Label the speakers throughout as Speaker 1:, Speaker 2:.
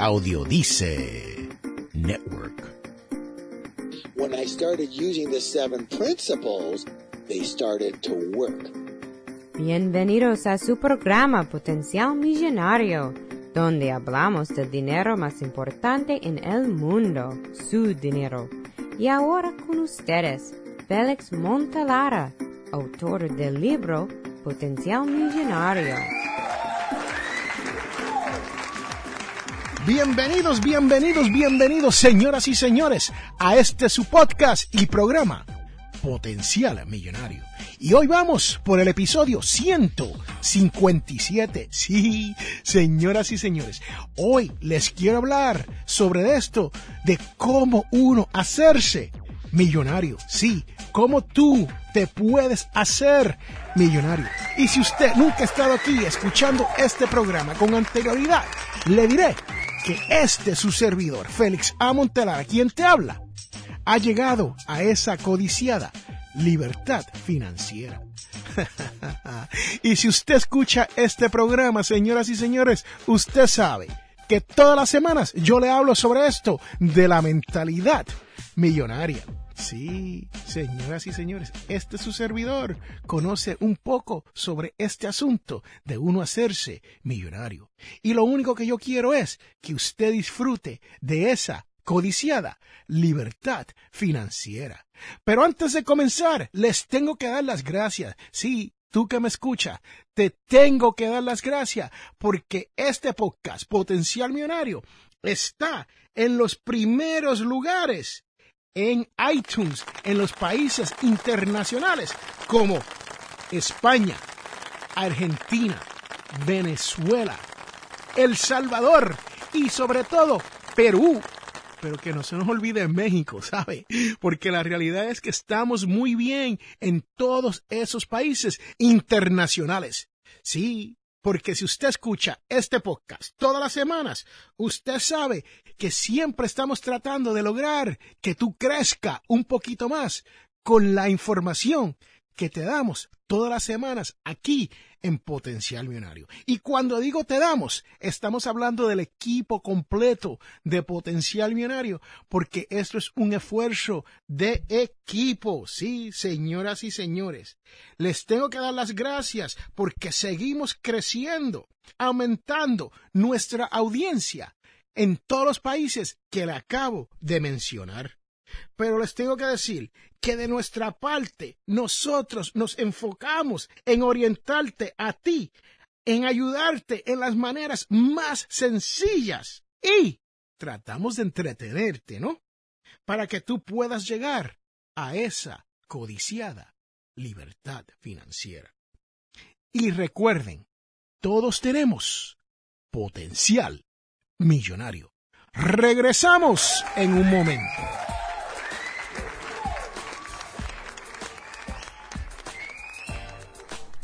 Speaker 1: Audiodice Network.
Speaker 2: When I started using the seven principles, they started to work.
Speaker 3: Bienvenidos a su programa Potencial Millonario, donde hablamos del dinero más importante en el mundo, su dinero. Y ahora con ustedes, Félix Montalara, autor del libro Potencial Millonario.
Speaker 1: Bienvenidos, bienvenidos, bienvenidos, señoras y señores, a este su podcast y programa Potencial Millonario. Y hoy vamos por el episodio 157. Sí, señoras y señores, hoy les quiero hablar sobre esto de cómo uno hacerse millonario. Sí, cómo tú te puedes hacer millonario. Y si usted nunca ha estado aquí escuchando este programa con anterioridad, le diré este su servidor, Félix A. Montelara, quien te habla, ha llegado a esa codiciada libertad financiera. y si usted escucha este programa, señoras y señores, usted sabe que todas las semanas yo le hablo sobre esto de la mentalidad millonaria. Sí, señoras y señores, este es su servidor. Conoce un poco sobre este asunto de uno hacerse millonario. Y lo único que yo quiero es que usted disfrute de esa codiciada libertad financiera. Pero antes de comenzar, les tengo que dar las gracias. Sí, tú que me escuchas, te tengo que dar las gracias porque este podcast, Potencial Millonario, está en los primeros lugares en iTunes en los países internacionales como España, Argentina, Venezuela, El Salvador y sobre todo Perú. Pero que no se nos olvide México, ¿sabe? Porque la realidad es que estamos muy bien en todos esos países internacionales. Sí, porque si usted escucha este podcast todas las semanas, usted sabe que siempre estamos tratando de lograr que tú crezca un poquito más con la información que te damos todas las semanas aquí en Potencial Millonario. Y cuando digo te damos, estamos hablando del equipo completo de Potencial Millonario, porque esto es un esfuerzo de equipo. Sí, señoras y señores, les tengo que dar las gracias porque seguimos creciendo, aumentando nuestra audiencia en todos los países que le acabo de mencionar. Pero les tengo que decir que de nuestra parte nosotros nos enfocamos en orientarte a ti, en ayudarte en las maneras más sencillas y tratamos de entretenerte, ¿no? Para que tú puedas llegar a esa codiciada libertad financiera. Y recuerden, todos tenemos potencial millonario. Regresamos en un momento.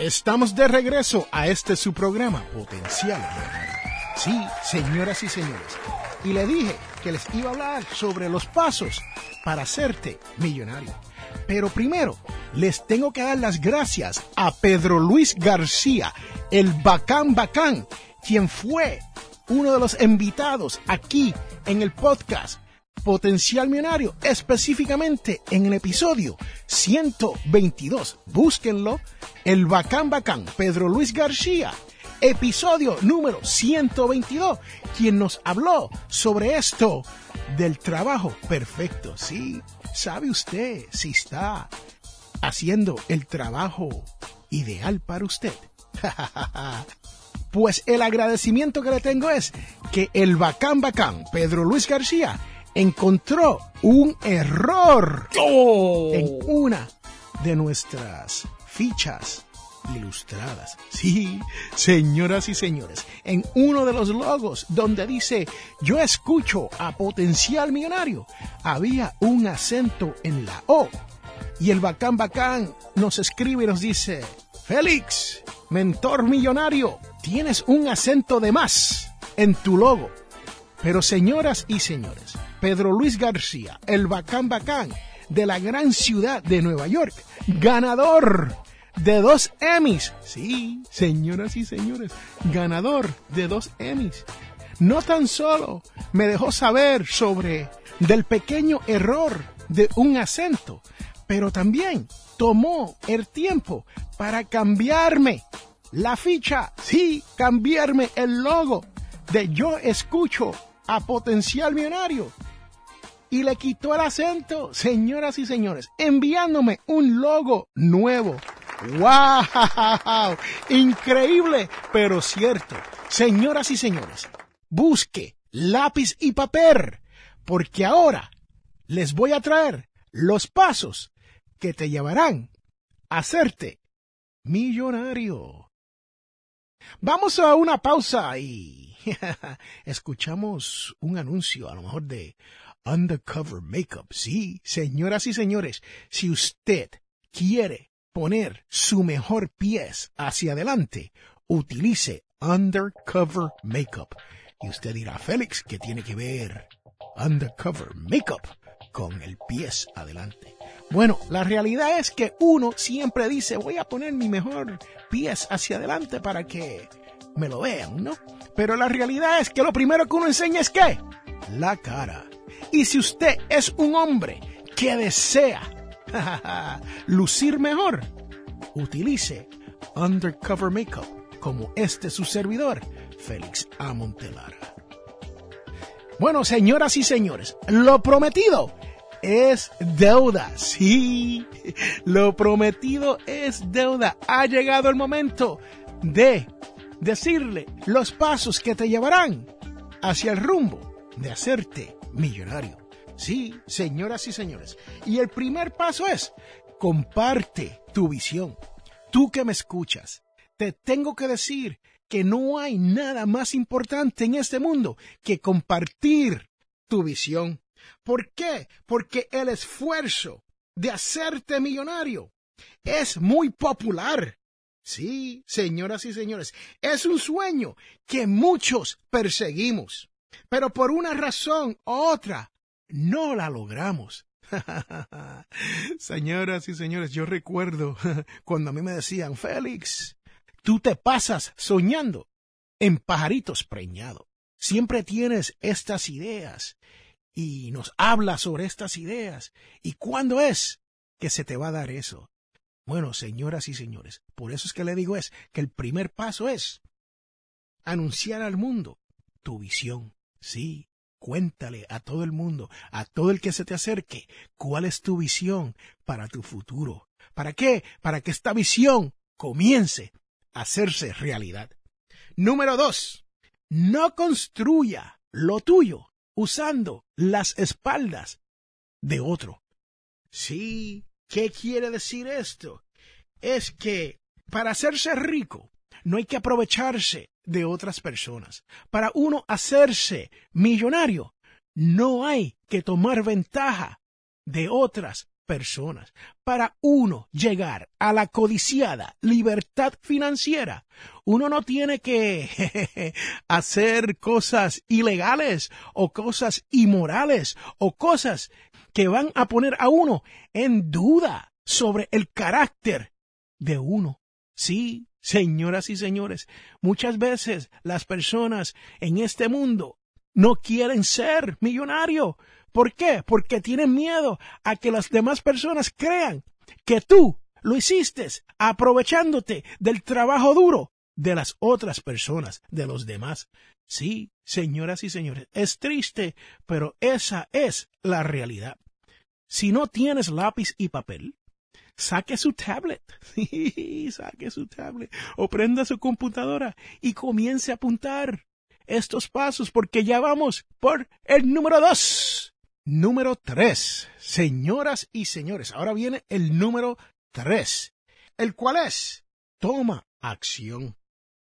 Speaker 1: Estamos de regreso a este su programa Potencial. Sí, señoras y señores. Y le dije que les iba a hablar sobre los pasos para hacerte millonario. Pero primero, les tengo que dar las gracias a Pedro Luis García, el bacán bacán, quien fue uno de los invitados aquí en el podcast Potencial Millonario, específicamente en el episodio 122. Búsquenlo, el bacán bacán Pedro Luis García, episodio número 122, quien nos habló sobre esto del trabajo perfecto. Sí, sabe usted si está haciendo el trabajo ideal para usted. Pues el agradecimiento que le tengo es que el bacán bacán Pedro Luis García encontró un error
Speaker 4: Oh.
Speaker 1: en una de nuestras fichas ilustradas. Sí, señoras y señores, en uno de los logos donde dice yo escucho a potencial millonario, había un acento en la O. Y el bacán bacán nos escribe y nos dice, Félix, mentor millonario, tienes un acento de más en tu logo. Pero señoras y señores, Pedro Luis García, el bacán bacán de la gran ciudad de Nueva York, ganador de dos Emmys. Sí, señoras y señores, ganador de dos Emmys. No tan solo me dejó saber sobre del pequeño error de un acento, pero también tomó el tiempo para cambiarme la ficha, sí, cambiarme el logo de yo escucho a potencial millonario y le quitó el acento, señoras y señores, enviándome un logo nuevo. ¡Wow! Increíble, pero cierto. Señoras y señores, busque lápiz y papel, porque ahora les voy a traer los pasos que te llevarán a hacerte millonario. Vamos a una pausa y escuchamos un anuncio, a lo mejor de Undercover Makeup. Sí, señoras y señores, si usted quiere poner su mejor pies hacia adelante, utilice Undercover Makeup. Y usted dirá, Félix, ¿qué tiene que ver Undercover Makeup con el pies adelante? Bueno, la realidad es que uno siempre dice, voy a poner mi mejor pies hacia adelante para que me lo vean, ¿no? Pero la realidad es que lo primero que uno enseña es qué? La cara. Y si usted es un hombre que desea lucir mejor, utilice Undercover Makeup como este su servidor, Félix A. Montelara. Bueno, señoras y señores, lo prometido es deuda. Sí, lo prometido es deuda. Ha llegado el momento de decirle los pasos que te llevarán hacia el rumbo de hacerte millonario. Sí, señoras y señores. Y el primer paso es, comparte tu visión. Tú que me escuchas, te tengo que decir que no hay nada más importante en este mundo que compartir tu visión. ¿Por qué? Porque el esfuerzo de hacerte millonario es muy popular. Sí, señoras y señores, es un sueño que muchos perseguimos pero por una razón u otra no la logramos. Señoras y señores, yo recuerdo cuando a mí me decían, Félix, tú te pasas soñando en pajaritos preñados. Siempre tienes estas ideas y nos hablas sobre estas ideas. ¿Y cuándo es que se te va a dar eso? Bueno, señoras y señores, por eso es que le digo es que el primer paso es anunciar al mundo tu visión. Sí, cuéntale a todo el mundo, a todo el que se te acerque, cuál es tu visión para tu futuro. ¿Para qué? Para que esta visión comience a hacerse realidad. Número dos, no construya lo tuyo usando las espaldas de otro. Sí, ¿qué quiere decir esto? Es que para hacerse rico no hay que aprovecharse de otras personas. Para uno hacerse millonario, no hay que tomar ventaja de otras personas. Para uno llegar a la codiciada libertad financiera, uno no tiene que hacer cosas ilegales o cosas inmorales o cosas que van a poner a uno en duda sobre el carácter de uno. Sí, Señoras y señores, muchas veces las personas en este mundo no quieren ser millonario. ¿Por qué? Porque tienen miedo a que las demás personas crean que tú lo hiciste aprovechándote del trabajo duro de las otras personas, de los demás. Sí, señoras y señores, es triste, pero esa es la realidad. Si no tienes lápiz y papel, saque su tablet, saque su tablet o prenda su computadora y comience a apuntar estos pasos porque ya vamos por el número dos. Número tres, señoras y señores, ahora viene el número tres, el cual es toma acción.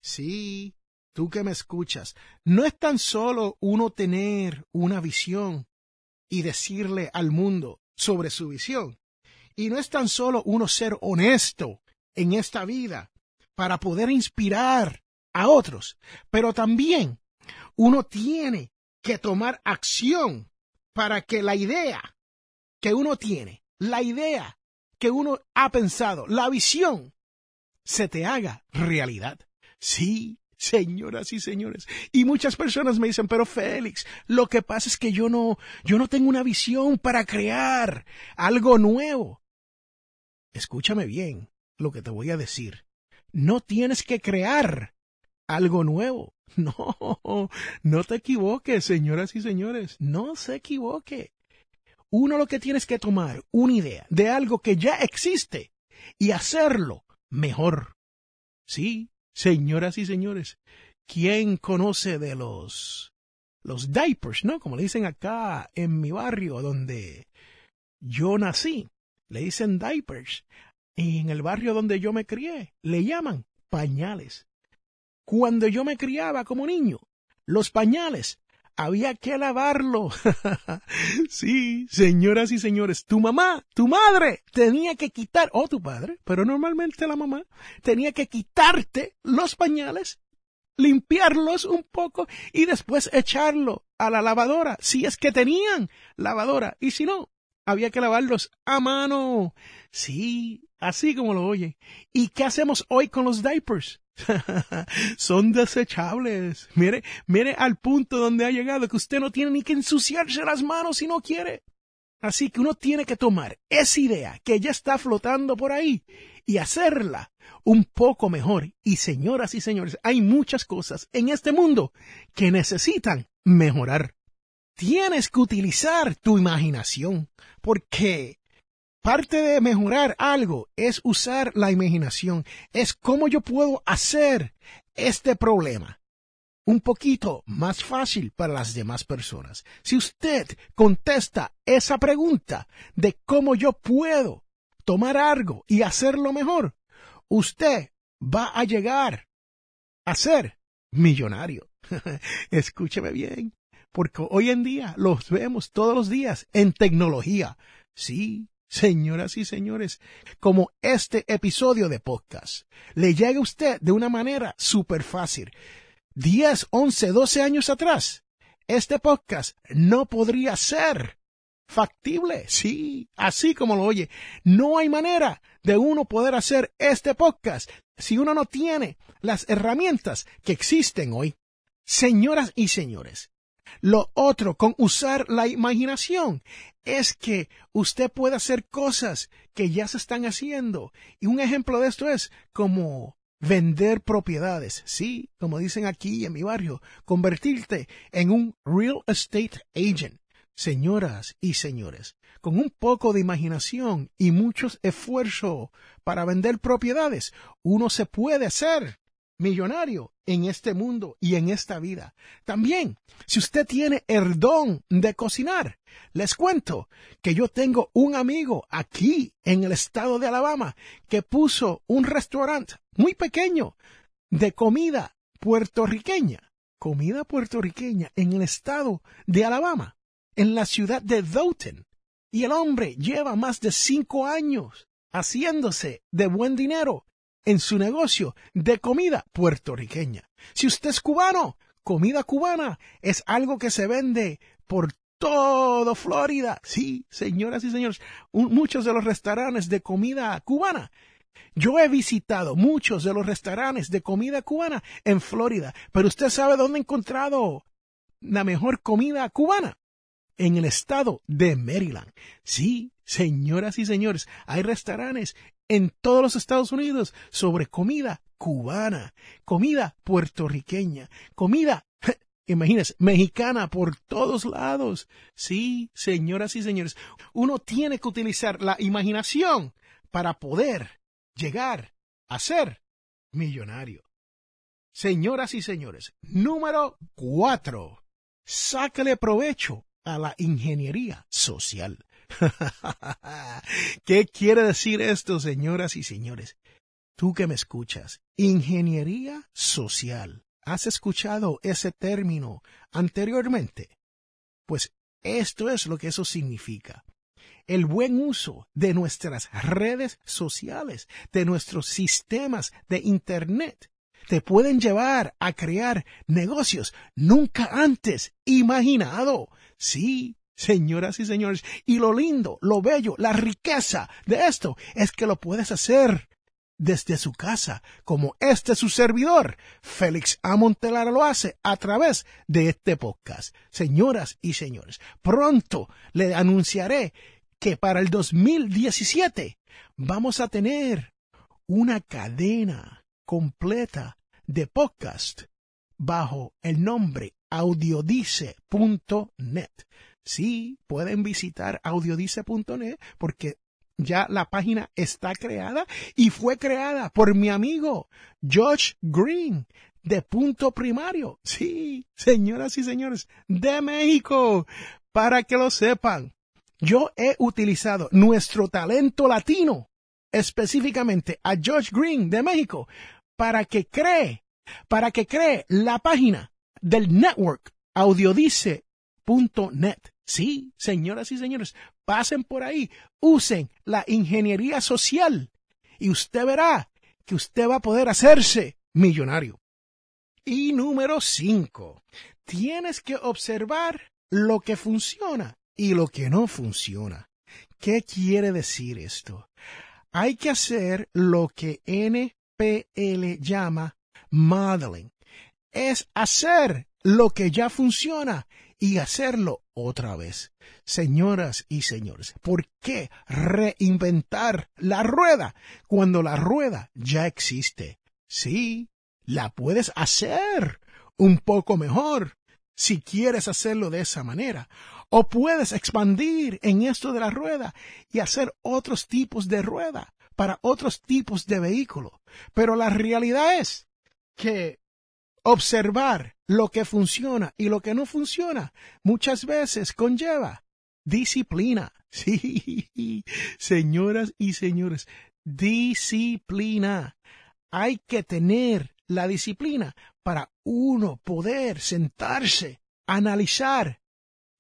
Speaker 1: Sí, tú que me escuchas, no es tan solo uno tener una visión y decirle al mundo sobre su visión. Y no es tan solo uno ser honesto en esta vida para poder inspirar a otros, pero también uno tiene que tomar acción para que la idea que uno tiene, la idea que uno ha pensado, la visión, se te haga realidad. Sí, señoras y señores. Y muchas personas me dicen, pero Félix, lo que pasa es que yo no, yo no tengo una visión para crear algo nuevo. Escúchame bien lo que te voy a decir. No tienes que crear algo nuevo. No, no te equivoques, señoras y señores. No se equivoque. Uno lo que tienes que tomar una idea de algo que ya existe y hacerlo mejor. Sí, señoras y señores, ¿quién conoce de los los diapers, no? Como le dicen acá en mi barrio donde yo nací, le dicen diapers. Y en el barrio donde yo me crié, le llaman pañales. Cuando yo me criaba como niño, los pañales había que lavarlo. sí, señoras y señores, tu mamá, tu madre, tenía que quitar, o tu padre, pero normalmente la mamá, tenía que quitarte los pañales, limpiarlos un poco y después echarlo a la lavadora, si es que tenían lavadora, y si no, había que lavarlos a mano. Sí, así como lo oye. ¿Y qué hacemos hoy con los diapers? Son desechables. Mire, mire al punto donde ha llegado que usted no tiene ni que ensuciarse las manos si no quiere. Así que uno tiene que tomar esa idea que ya está flotando por ahí y hacerla un poco mejor. Y señoras y señores, hay muchas cosas en este mundo que necesitan mejorar. Tienes que utilizar tu imaginación porque Parte de mejorar algo es usar la imaginación, es cómo yo puedo hacer este problema un poquito más fácil para las demás personas. Si usted contesta esa pregunta de cómo yo puedo tomar algo y hacerlo mejor, usted va a llegar a ser millonario. Escúcheme bien, porque hoy en día los vemos todos los días en tecnología. Sí, señoras y señores, como este episodio de podcast le llega a usted de una manera súper fácil. 10, 11, 12 años atrás, este podcast no podría ser factible. Sí, así como lo oye. No hay manera de uno poder hacer este podcast si uno no tiene las herramientas que existen hoy. Señoras y señores, lo otro con usar la imaginación es que usted puede hacer cosas que ya se están haciendo. Y un ejemplo de esto es como vender propiedades. Sí, como dicen aquí en mi barrio, convertirte en un real estate agent. Señoras y señores, con un poco de imaginación y muchos esfuerzos para vender propiedades, uno se puede hacer millonario en este mundo y en esta vida. También, si usted tiene el don de cocinar, les cuento que yo tengo un amigo aquí en el estado de Alabama que puso un restaurante muy pequeño de comida puertorriqueña, comida puertorriqueña en el estado de Alabama, en la ciudad de Doughton. Y el hombre lleva más de cinco años haciéndose de buen dinero en su negocio de comida puertorriqueña. Si usted es cubano, comida cubana es algo que se vende por todo Florida. Sí, señoras y señores, muchos de los restaurantes de comida cubana. Yo he visitado muchos de los restaurantes de comida cubana en Florida, pero usted sabe dónde he encontrado la mejor comida cubana en el estado de Maryland. Sí, señoras y señores, hay restaurantes en todos los Estados Unidos sobre comida cubana, comida puertorriqueña, comida, imagínense, mexicana por todos lados. Sí, señoras y señores, uno tiene que utilizar la imaginación para poder llegar a ser millonario. Señoras y señores, número cuatro. Sácale provecho a la ingeniería social. ¿Qué quiere decir esto, señoras y señores? tú que me escuchas, ingeniería social. ¿Has escuchado ese término anteriormente? Pues esto es lo que eso significa. El buen uso de nuestras redes sociales, de nuestros sistemas de Internet, te pueden llevar a crear negocios nunca antes imaginado. Sí, señoras y señores, y lo lindo, lo bello, la riqueza de esto es que lo puedes hacer desde su casa, como este su servidor, Félix Amontelara lo hace a través de este podcast. Señoras y señores, pronto le anunciaré que para el 2017 vamos a tener una cadena completa de podcast bajo el nombre audiodice.net. Sí, pueden visitar audiodice.net porque ya la página está creada y fue creada por mi amigo George Green de Punto Primario. Sí, señoras y señores, de México. Para que lo sepan, yo he utilizado nuestro talento latino, específicamente a George Green de México, para que cree, para que cree la página del network audiodice.net. Sí, señoras y señores, pasen por ahí, usen la ingeniería social y usted verá que usted va a poder hacerse millonario. Y número cinco, tienes que observar lo que funciona y lo que no funciona. ¿Qué quiere decir esto? Hay que hacer lo que NPL llama modeling. Es hacer lo que ya funciona y hacerlo otra vez. Señoras y señores, ¿por qué reinventar la rueda cuando la rueda ya existe? Sí, la puedes hacer un poco mejor si quieres hacerlo de esa manera. O puedes expandir en esto de la rueda y hacer otros tipos de rueda para otros tipos de vehículo. Pero la realidad es que observar lo que funciona y lo que no funciona muchas veces conlleva disciplina. Sí, señoras y señores, disciplina. Hay que tener la disciplina para uno poder sentarse, analizar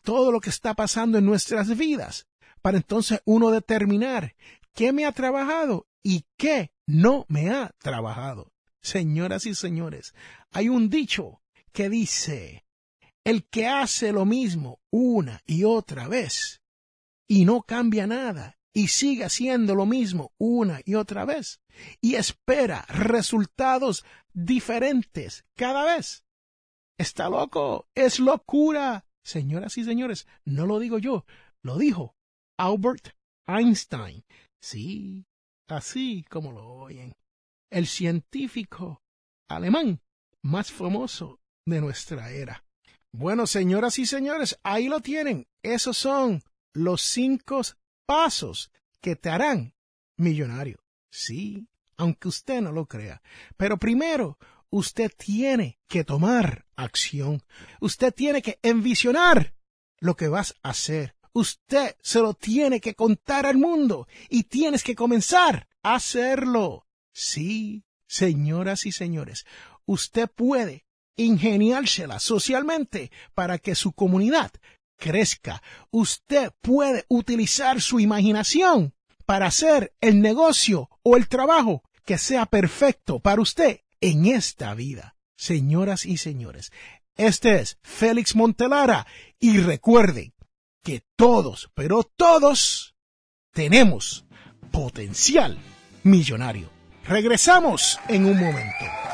Speaker 1: todo lo que está pasando en nuestras vidas, para entonces uno determinar qué me ha trabajado y qué no me ha trabajado. Señoras y señores, hay un dicho que dice, el que hace lo mismo una y otra vez y no cambia nada y sigue haciendo lo mismo una y otra vez y espera resultados diferentes cada vez. Está loco, es locura. Señoras y señores, no lo digo yo, lo dijo Albert Einstein. Sí, así como lo oyen. El científico alemán más famoso de nuestra era. Bueno, señoras y señores, ahí lo tienen. Esos son los cinco pasos que te harán millonario. Sí, aunque usted no lo crea. Pero primero, usted tiene que tomar acción. Usted tiene que envisionar lo que vas a hacer. Usted se lo tiene que contar al mundo y tienes que comenzar a hacerlo. Sí, señoras y señores, usted puede ingeniársela socialmente para que su comunidad crezca. Usted puede utilizar su imaginación para hacer el negocio o el trabajo que sea perfecto para usted en esta vida. Señoras y señores, este es Félix Montelara y recuerden que todos, pero todos, tenemos potencial millonario. Regresamos en un momento.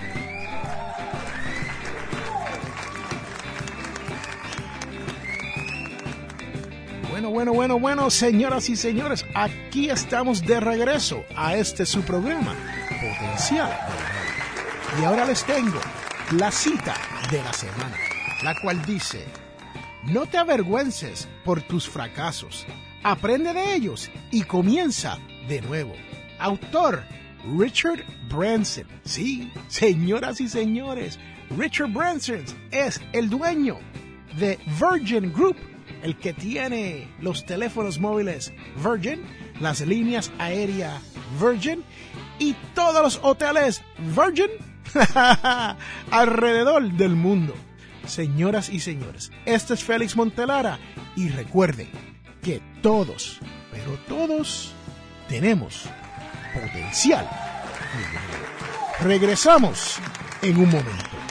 Speaker 1: Bueno, bueno, bueno, señoras y señores, aquí estamos de regreso a este su programa, Potencial. Y ahora les tengo la cita de la semana, la cual dice, no te avergüences por tus fracasos, aprende de ellos y comienza de nuevo. Autor Richard Branson. Sí, señoras y señores, Richard Branson es el dueño de Virgin Group, el que tiene los teléfonos móviles Virgin, las líneas aéreas Virgin y todos los hoteles Virgin alrededor del mundo. Señoras y señores, este es Félix Montelara y recuerde que todos, pero todos, tenemos potencial. Regresamos en un momento.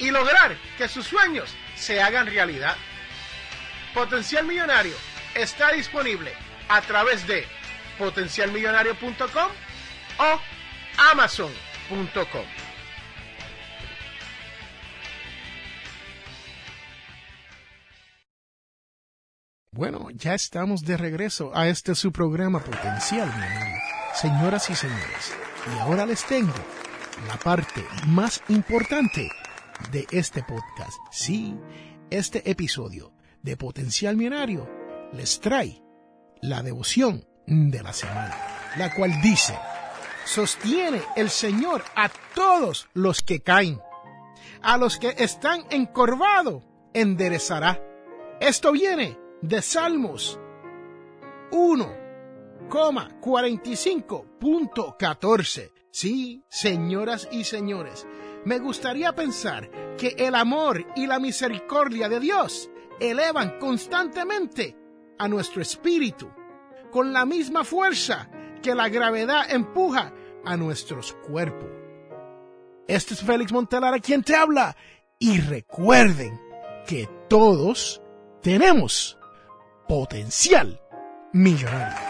Speaker 1: y lograr que sus sueños se hagan realidad. Potencial Millonario está disponible a través de potencialmillonario.com o amazon.com. Bueno, ya estamos de regreso a este su programa Potencial Millonario. Señoras y señores, y ahora les tengo la parte más importante de este podcast. Sí, este episodio de Potencial Millonario les trae la devoción de la semana, la cual dice, sostiene el Señor a todos los que caen, a los que están encorvados, enderezará. Esto viene de Salmos 1,45.14. Sí, señoras y señores, me gustaría pensar que el amor y la misericordia de Dios elevan constantemente a nuestro espíritu con la misma fuerza que la gravedad empuja a nuestros cuerpos. Este es Félix Montelara quien te habla y recuerden que todos tenemos potencial millonario.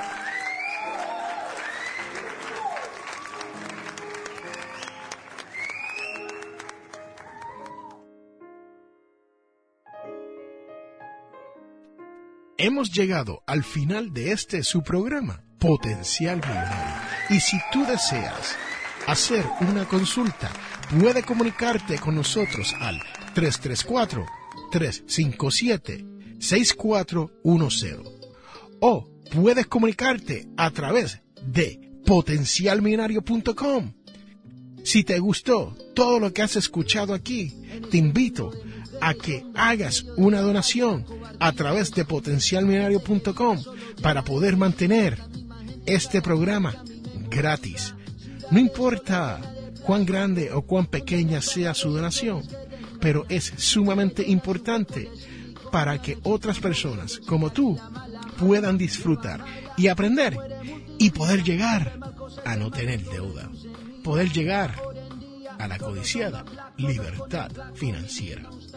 Speaker 1: Hemos llegado al final de este su programa, Potencial Millonario. Y si tú deseas hacer una consulta, puede comunicarte con nosotros al 334-357-6410. O puedes comunicarte a través de potencialmillonario.com. Si te gustó todo lo que has escuchado aquí, te invito a que hagas una donación a través de potencialmillonario.com para poder mantener este programa gratis. No importa cuán grande o cuán pequeña sea su donación, pero es sumamente importante para que otras personas como tú puedan disfrutar y aprender y poder llegar a no tener deuda, poder llegar a la codiciada libertad financiera.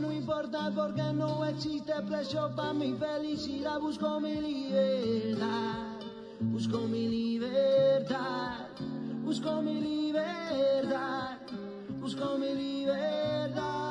Speaker 5: No importa porque no existe precio para mi felicidad. Busco mi libertad, busco mi libertad, busco mi libertad, busco mi libertad.